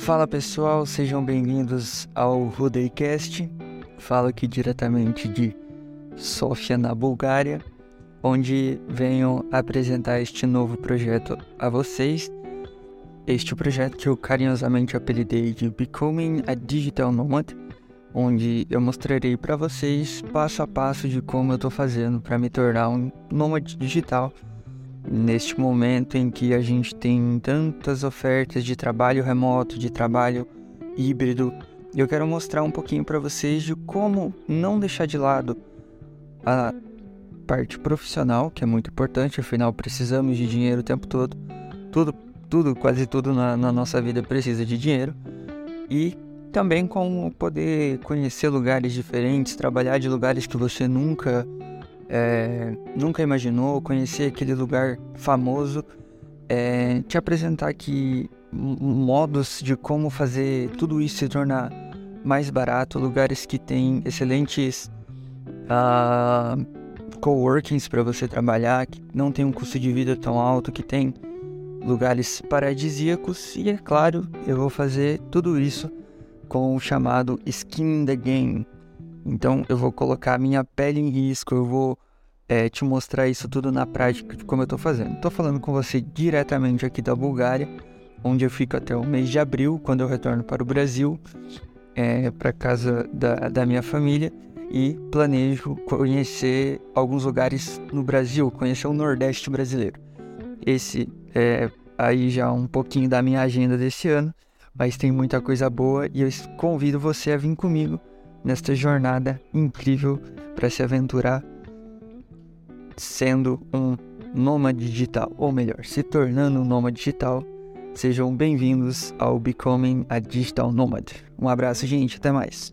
Fala pessoal, sejam bem-vindos ao Rudaycast. Falo aqui diretamente de Sofia, na Bulgária, onde venho apresentar este novo projeto a vocês. Este projeto que eu carinhosamente apelidei de Becoming a Digital Nomad, onde eu mostrarei para vocês passo a passo de como eu estou fazendo para me tornar um nômade digital neste momento em que a gente tem tantas ofertas de trabalho remoto, de trabalho híbrido, eu quero mostrar um pouquinho para vocês de como não deixar de lado a parte profissional, que é muito importante, afinal precisamos de dinheiro o tempo todo. Tudo, tudo, quase tudo na, na nossa vida precisa de dinheiro. E também como poder conhecer lugares diferentes, trabalhar de lugares que você nunca é, nunca imaginou, conhecer aquele lugar famoso, é, te apresentar aqui modos de como fazer tudo isso se tornar mais barato, lugares que têm excelentes uh, coworkings para você trabalhar, que não tem um custo de vida tão alto, que tem lugares paradisíacos. E é claro, eu vou fazer tudo isso com o chamado skin in the game, então eu vou colocar minha pele em risco, eu vou é, te mostrar isso tudo na prática, como eu estou fazendo. Estou falando com você diretamente aqui da Bulgária, onde eu fico até o mês de abril, quando eu retorno para o Brasil, é, para casa da, da minha família e planejo conhecer alguns lugares no Brasil, conhecer o Nordeste brasileiro. Esse é aí já um pouquinho da minha agenda desse ano, mas tem muita coisa boa e eu convido você a vir comigo nesta jornada incrível para se aventurar sendo um nômade digital, ou melhor, se tornando um nômade digital. Sejam bem-vindos ao Becoming a Digital Nomad. Um abraço, gente, até mais.